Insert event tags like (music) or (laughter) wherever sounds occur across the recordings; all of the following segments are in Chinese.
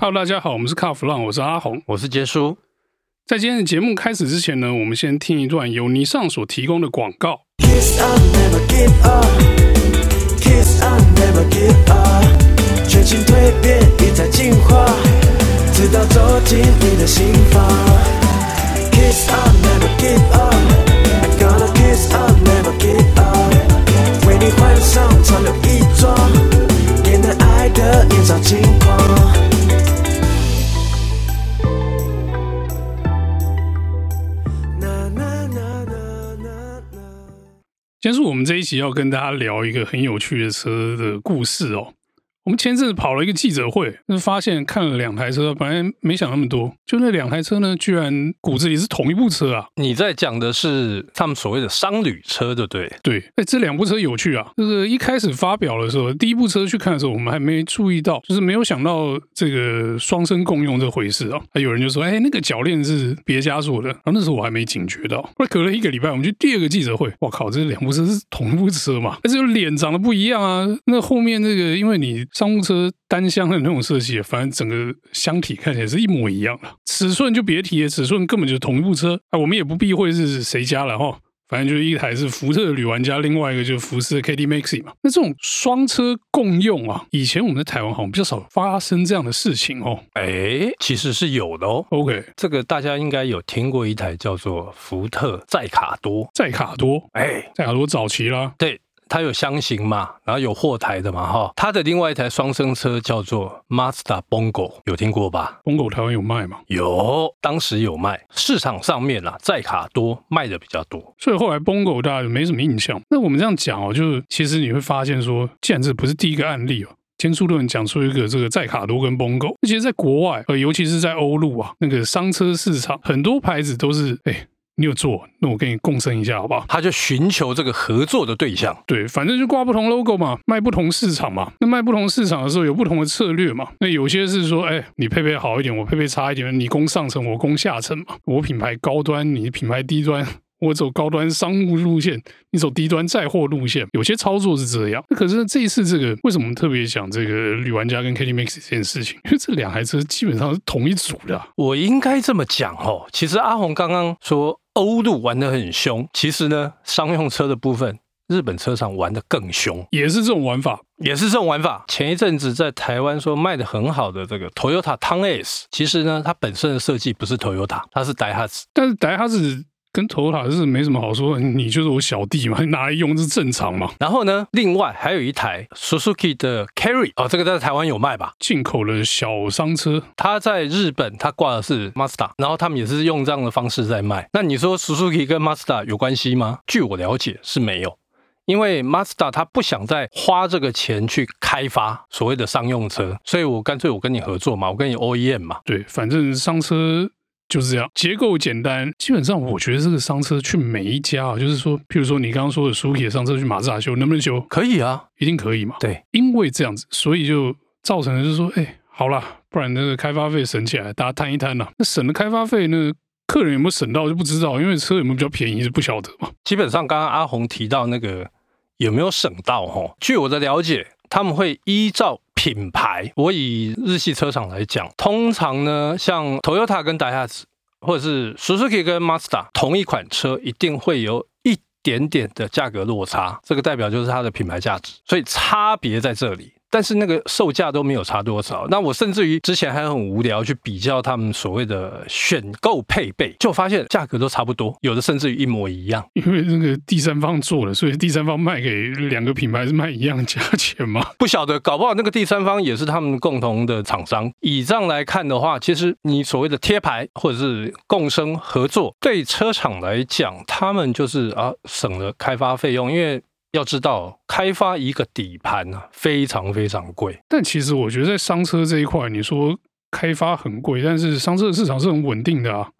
Hello，大家好，我们是卡弗朗，我是阿红，我是杰叔。在今天的节目开始之前呢，我们先听一段由尼尚所提供的广告。Kiss up, never give up. Kiss up, never give up. 全新蜕变，一再进化，直到走进你的心房。Kiss up, never give up. I'm gonna kiss up, never 这一期要跟大家聊一个很有趣的车的故事哦。我们前阵子跑了一个记者会，就发现看了两台车，本来没想那么多，就那两台车呢，居然骨子里是同一部车啊！你在讲的是他们所谓的商旅车，对不对？对，哎，这两部车有趣啊！就是一开始发表的时候，第一部车去看的时候，我们还没注意到，就是没有想到这个双生共用这回事啊。还有人就说，哎，那个铰链是别家做的，然后那时候我还没警觉到。后来隔了一个礼拜，我们去第二个记者会，我靠，这两部车是同一部车嘛？但是脸长得不一样啊。那后面那个，因为你。商务车单厢的那种设计，反正整个箱体看起来是一模一样的，尺寸就别提了，尺寸根本就是同一部车啊。我们也不避讳是谁家了哈，反正就是一台是福特的旅玩家，另外一个就是福斯的 KD Maxi 嘛。那这种双车共用啊，以前我们在台湾好像比较少发生这样的事情哦。哎，其实是有的哦。OK，这个大家应该有听过一台叫做福特载卡多，载卡多，哎，载卡多早期啦，对。它有箱型嘛，然后有货台的嘛，哈。它的另外一台双生车叫做 Mazda Bongo，有听过吧？Bongo 台湾有卖吗？有，当时有卖。市场上面啊，载卡多卖的比较多，所以后来 Bongo 大家就没什么印象。那我们这样讲哦，就是其实你会发现说，既然这不是第一个案例哦，天书都能讲出一个这个载卡多跟 Bongo，其实在国外，呃，尤其是在欧陆啊，那个商车市场，很多牌子都是哎。你有做，那我跟你共生一下，好不好？他就寻求这个合作的对象，对，反正就挂不同 logo 嘛，卖不同市场嘛。那卖不同市场的时候，有不同的策略嘛。那有些是说，哎，你配备好一点，我配备差一点，你攻上层，我攻下层嘛。我品牌高端，你品牌低端。(laughs) 我走高端商务路线，你走低端载货路线，有些操作是这样。可是这一次这个，为什么特别讲这个女玩家跟 KT Max 这件事情？因为这两台车基本上是同一组的啊。我应该这么讲哦，其实阿红刚刚说欧陆玩得很凶，其实呢，商用车的部分，日本车厂玩得更凶，也是这种玩法，也是这种玩法。前一阵子在台湾说卖的很好的这个 Toyota Town Ace，其实呢，它本身的设计不是 Toyota，它是 Daihatsu，但是 Daihatsu。跟 Toyota 是没什么好说，你就是我小弟嘛，你 (laughs) 拿来用是正常嘛。然后呢，另外还有一台 Suzuki 的 Carry 哦，这个在台湾有卖吧？进口的小商车，它在日本它挂的是 Mazda，然后他们也是用这样的方式在卖。那你说 Suzuki 跟 Mazda 有关系吗？据我了解是没有，因为 Mazda 它不想再花这个钱去开发所谓的商用车，所以我干脆我跟你合作嘛，我跟你 OEM 嘛。对，反正商车。就是这样，结构简单。基本上，我觉得这个商车去每一家啊，就是说，譬如说你刚刚说的苏 u 的商车去马自达修，能不能修？可以啊，一定可以嘛。对，因为这样子，所以就造成了就是说，哎，好啦，不然那个开发费省起来，大家摊一摊呐。那省的开发费，那客人有没有省到就不知道，因为车有没有比较便宜是不晓得嘛。基本上，刚刚阿红提到那个有没有省到哈？据我的了解，他们会依照。品牌，我以日系车厂来讲，通常呢，像 Toyota 跟 d a i h a t s 或者是 Suzuki 跟 Mazda，同一款车一定会有一点点的价格落差，这个代表就是它的品牌价值，所以差别在这里。但是那个售价都没有差多少，那我甚至于之前还很无聊去比较他们所谓的选购配备，就发现价格都差不多，有的甚至于一模一样。因为那个第三方做了，所以第三方卖给两个品牌是卖一样价钱吗？(laughs) 不晓得，搞不好那个第三方也是他们共同的厂商。以这样来看的话，其实你所谓的贴牌或者是共生合作，对车厂来讲，他们就是啊省了开发费用，因为。要知道，开发一个底盘啊，非常非常贵。但其实我觉得，在商车这一块，你说开发很贵，但是商车的市场是很稳定的啊。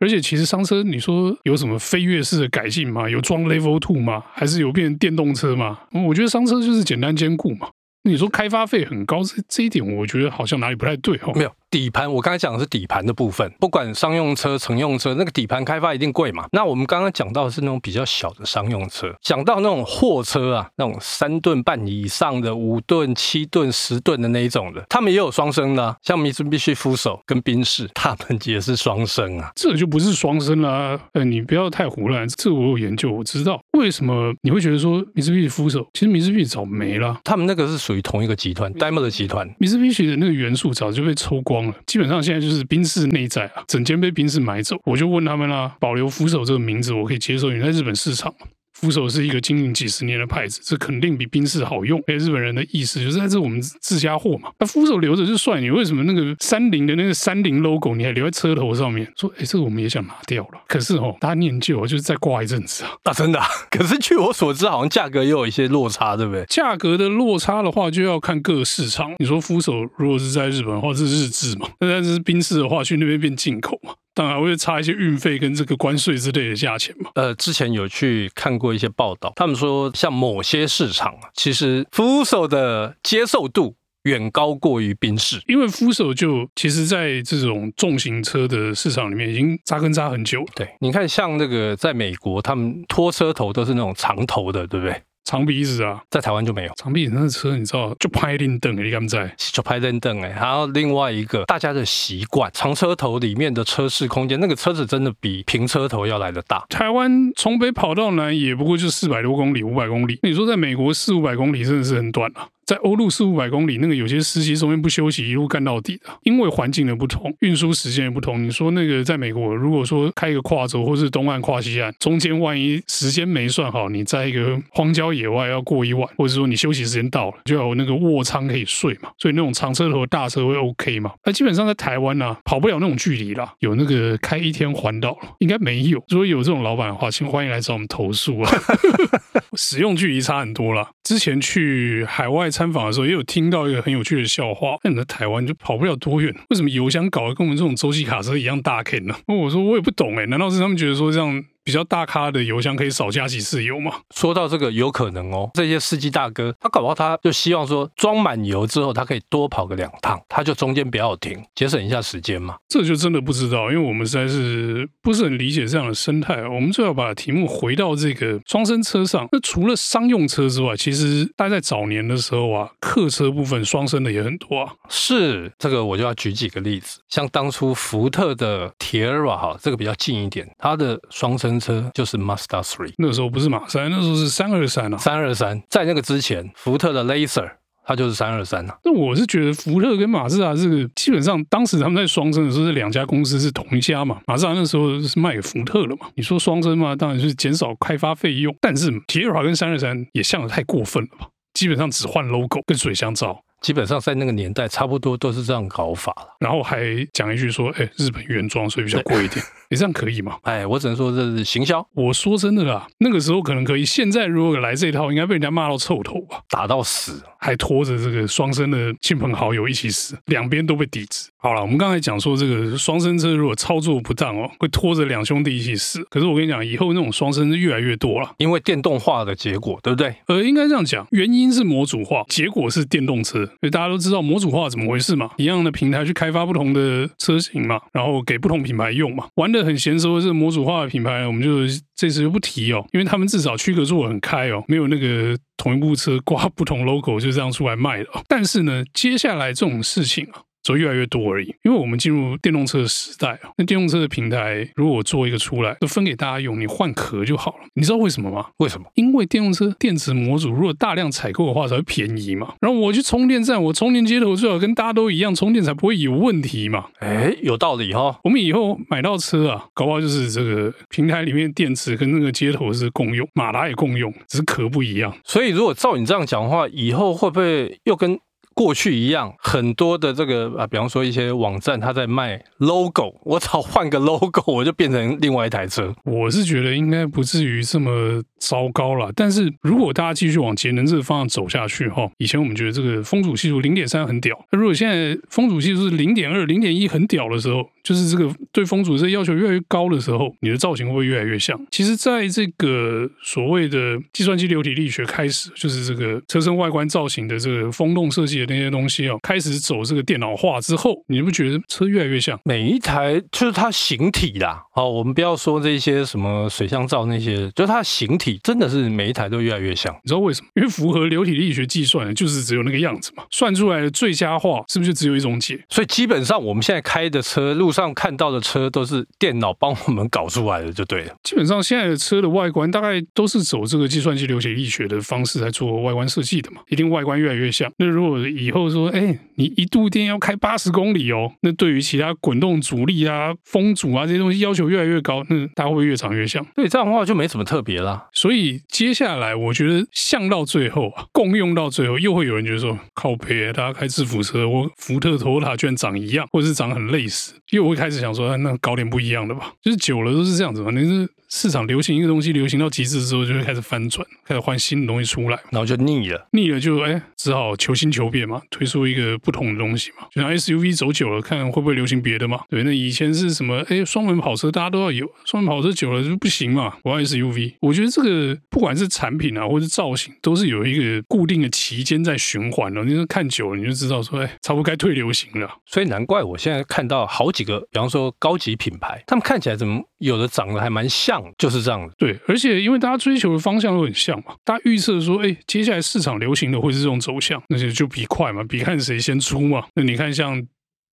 而且，其实商车你说有什么飞跃式的改进吗？有装 Level Two 吗？还是有变电动车吗？我觉得商车就是简单兼顾嘛。你说开发费很高，这这一点我觉得好像哪里不太对哦。没有，底盘，我刚才讲的是底盘的部分，不管商用车、乘用车，那个底盘开发一定贵嘛。那我们刚刚讲到的是那种比较小的商用车，讲到那种货车啊，那种三吨半以上的、五吨、七吨、十吨的那一种的，他们也有双生的、像 Mitsubishi Fuso 跟宾士，他们也是双生啊。这就不是双生啦，呃，你不要太胡乱。这我有研究，我知道为什么你会觉得说 Mitsubishi Fuso，其实 Mitsubishi 早没了，他们那个是属于同一个集团，Daimler 集团，Mitsubishi 的那个元素早就被抽光了，基本上现在就是宾士内在啊，整间被宾士买走。我就问他们啦、啊，保留 Fuso 这个名字，我可以接受，你在日本市场。扶手是一个经营几十年的牌子，这肯定比宾士好用。哎，日本人的意思就是，这是我们自家货嘛。那扶手留着就算，你为什么那个三菱的那个三菱 logo 你还留在车头上面？说，哎，这个我们也想拿掉了。可是哦，大家念旧，就是再挂一阵子啊。啊，真的、啊？可是据我所知，好像价格也有一些落差，对不对？价格的落差的话，就要看各市场。你说扶手如果是在日本的话，是日制嘛？那但是宾士的话，去那边变进口嘛？当然会差一些运费跟这个关税之类的价钱嘛。呃，之前有去看过一些报道，他们说像某些市场啊，其实 Fuso 的接受度远高过于宾士，因为 Fuso 就其实在这种重型车的市场里面已经扎根扎很久。对，你看像那个在美国，他们拖车头都是那种长头的，对不对？长鼻子啊，在台湾就没有长鼻子那个车，你知道就拍电灯，你敢不在？就拍电灯哎，还有另外一个大家的习惯，长车头里面的车室空间，那个车子真的比平车头要来的大。台湾从北跑到南也不过就四百多公里、五百公里，你说在美国四五百公里真的是很短啊。在欧陆四五百公里，那个有些司机中间不休息，一路干到底的。因为环境的不同，运输时间也不同。你说那个在美国，如果说开一个跨州，或是东岸跨西岸，中间万一时间没算好，你在一个荒郊野外要过一晚，或者说你休息时间到了，就要有那个卧舱可以睡嘛。所以那种长车头大车会 OK 嘛？那基本上在台湾呢、啊，跑不了那种距离啦。有那个开一天环岛了，应该没有。如果有这种老板的话，请欢迎来找我们投诉啊。(laughs) 使用距离差很多啦。之前去海外参访的时候，也有听到一个很有趣的笑话。那你在台湾就跑不了多远，为什么油箱搞得跟我们这种洲际卡车一样大？K 呢？我说我也不懂哎，难道是他们觉得说这样？比较大咖的油箱可以少加几次油吗？说到这个，有可能哦。这些司机大哥，他搞不好他就希望说，装满油之后，他可以多跑个两趟，他就中间不要停，节省一下时间嘛。这就真的不知道，因为我们实在是不是很理解这样的生态。我们最好把题目回到这个双生车上。那除了商用车之外，其实大概在早年的时候啊，客车部分双生的也很多啊。是这个，我就要举几个例子，像当初福特的 Tiara 哈，这个比较近一点，它的双生。车就是 Mazda 3，那个时候不是马三，那时候是三二三啊。三二三，在那个之前，福特的 Laser 它就是三二三啊。那我是觉得福特跟马自达这个基本上当时他们在双生的时候，这两家公司是同一家嘛。马自达那时候是卖给福特了嘛。你说双生嘛，当然就是减少开发费用。但是 Tiara 跟三二三也像的太过分了吧？基本上只换 logo 跟水箱罩。基本上在那个年代，差不多都是这样搞法了。然后还讲一句说：“哎，日本原装，所以比较贵一点。” (laughs) 你这样可以吗？哎，我只能说这是行销。我说真的啦，那个时候可能可以，现在如果来这一套，应该被人家骂到臭头吧，打到死，还拖着这个双生的亲朋好友一起死，两边都被抵制。好了，我们刚才讲说这个双生车如果操作不当哦，会拖着两兄弟一起死。可是我跟你讲，以后那种双生是越来越多了，因为电动化的结果，对不对？呃，应该这样讲，原因是模组化，结果是电动车。所以大家都知道。模组化怎么回事嘛？一样的平台去开发不同的车型嘛，然后给不同品牌用嘛。玩这很娴熟的这模组化的品牌，我们就这次就不提哦，因为他们至少区隔做的很开哦，没有那个同一部车挂不同 logo 就这样出来卖的。哦但是呢，接下来这种事情啊。就越来越多而已，因为我们进入电动车的时代啊。那电动车的平台，如果我做一个出来，就分给大家用，你换壳就好了。你知道为什么吗？为什么？因为电动车电池模组如果大量采购的话，才会便宜嘛。然后我去充电站，我充电接头最好跟大家都一样，充电才不会有问题嘛。哎，有道理哈、哦。我们以后买到车啊，搞不好就是这个平台里面电池跟那个接头是共用，马达也共用，只是壳不一样。所以如果照你这样讲的话，以后会不会又跟？过去一样，很多的这个啊，比方说一些网站，它在卖 logo，我早换个 logo，(laughs) 我就变成另外一台车。我是觉得应该不至于这么糟糕了。但是如果大家继续往节能这个方向走下去哈，以前我们觉得这个风阻系数零点三很屌，那如果现在风阻系数是零点二、零点一很屌的时候。就是这个对风阻这要求越来越高的时候，你的造型会越来越像？其实，在这个所谓的计算机流体力学开始，就是这个车身外观造型的这个风洞设计的那些东西哦，开始走这个电脑化之后，你不觉得车越来越像？每一台就是它形体啦。哦，我们不要说这些什么水箱罩那些，就是它的形体真的是每一台都越来越像。你知道为什么？因为符合流体力学计算的就是只有那个样子嘛，算出来的最佳化是不是就只有一种解？所以基本上我们现在开的车，路上上看到的车都是电脑帮我们搞出来的，就对了。基本上现在的车的外观大概都是走这个计算机流体力学的方式来做外观设计的嘛，一定外观越来越像。那如果以后说，哎，你一度电要开八十公里哦，那对于其他滚动阻力啊、风阻啊这些东西要求越来越高，那它会越长越像？对，这样的话就没什么特别啦。所以接下来我觉得像到最后啊，共用到最后，又会有人觉得说靠北，大家开制服车，我福特、托塔居然长一样，或者是长很类似，因为我会开始想说，那搞点不一样的吧。就是久了都是这样子嘛，你是。市场流行一个东西，流行到极致之后，就会开始翻转，开始换新的东西出来，然后就腻了，腻了就哎，只好求新求变嘛，推出一个不同的东西嘛。就像 SUV 走久了，看会不会流行别的嘛？对，那以前是什么？哎，双门跑车大家都要有，双门跑车久了就不行嘛，我要 SUV。我觉得这个不管是产品啊，或者是造型，都是有一个固定的期间在循环的。你说看久了，你就知道说，哎，差不多该退流行了。所以难怪我现在看到好几个，比方说高级品牌，他们看起来怎么有的长得还蛮像，就是这样的。对，而且因为大家追求的方向都很像嘛，大家预测说，哎，接下来市场流行的会是这种走向，那就就比快嘛，比看谁先出嘛。那你看，像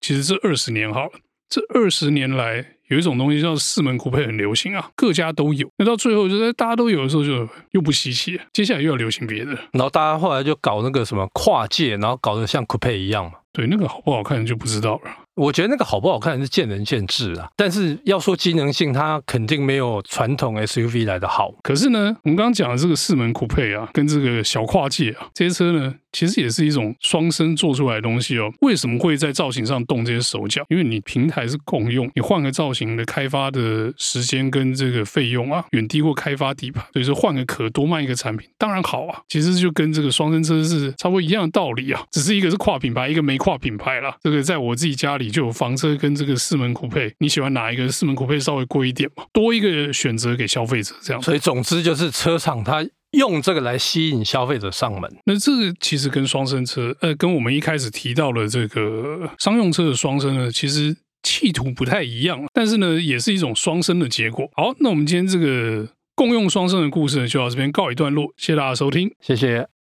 其实这二十年好了，这二十年来有一种东西叫四门酷配很流行啊，各家都有。那到最后就是大家都有的时候，就又不稀奇，接下来又要流行别的。然后大家后来就搞那个什么跨界，然后搞得像酷配一样嘛。对，那个好不好看就不知道了。我觉得那个好不好看是见仁见智啊，但是要说机能性，它肯定没有传统 SUV 来的好。可是呢，我们刚刚讲的这个四门酷配啊，跟这个小跨界啊，这些车呢，其实也是一种双生做出来的东西哦。为什么会在造型上动这些手脚？因为你平台是共用，你换个造型的开发的时间跟这个费用啊，远低过开发底盘，所以说换个壳多卖一个产品，当然好啊。其实就跟这个双生车是差不多一样的道理啊，只是一个是跨品牌，一个没跨品牌啦。这个在我自己家里。就有房车跟这个四门酷配，你喜欢哪一个？四门酷配稍微贵一点嘛，多一个选择给消费者这样。所以总之就是车厂它用这个来吸引消费者上门。那这个其实跟双生车，呃，跟我们一开始提到的这个商用车的双生呢，其实企图不太一样，但是呢，也是一种双生的结果。好，那我们今天这个共用双生的故事呢，就到这边告一段落，谢谢大家收听，谢谢。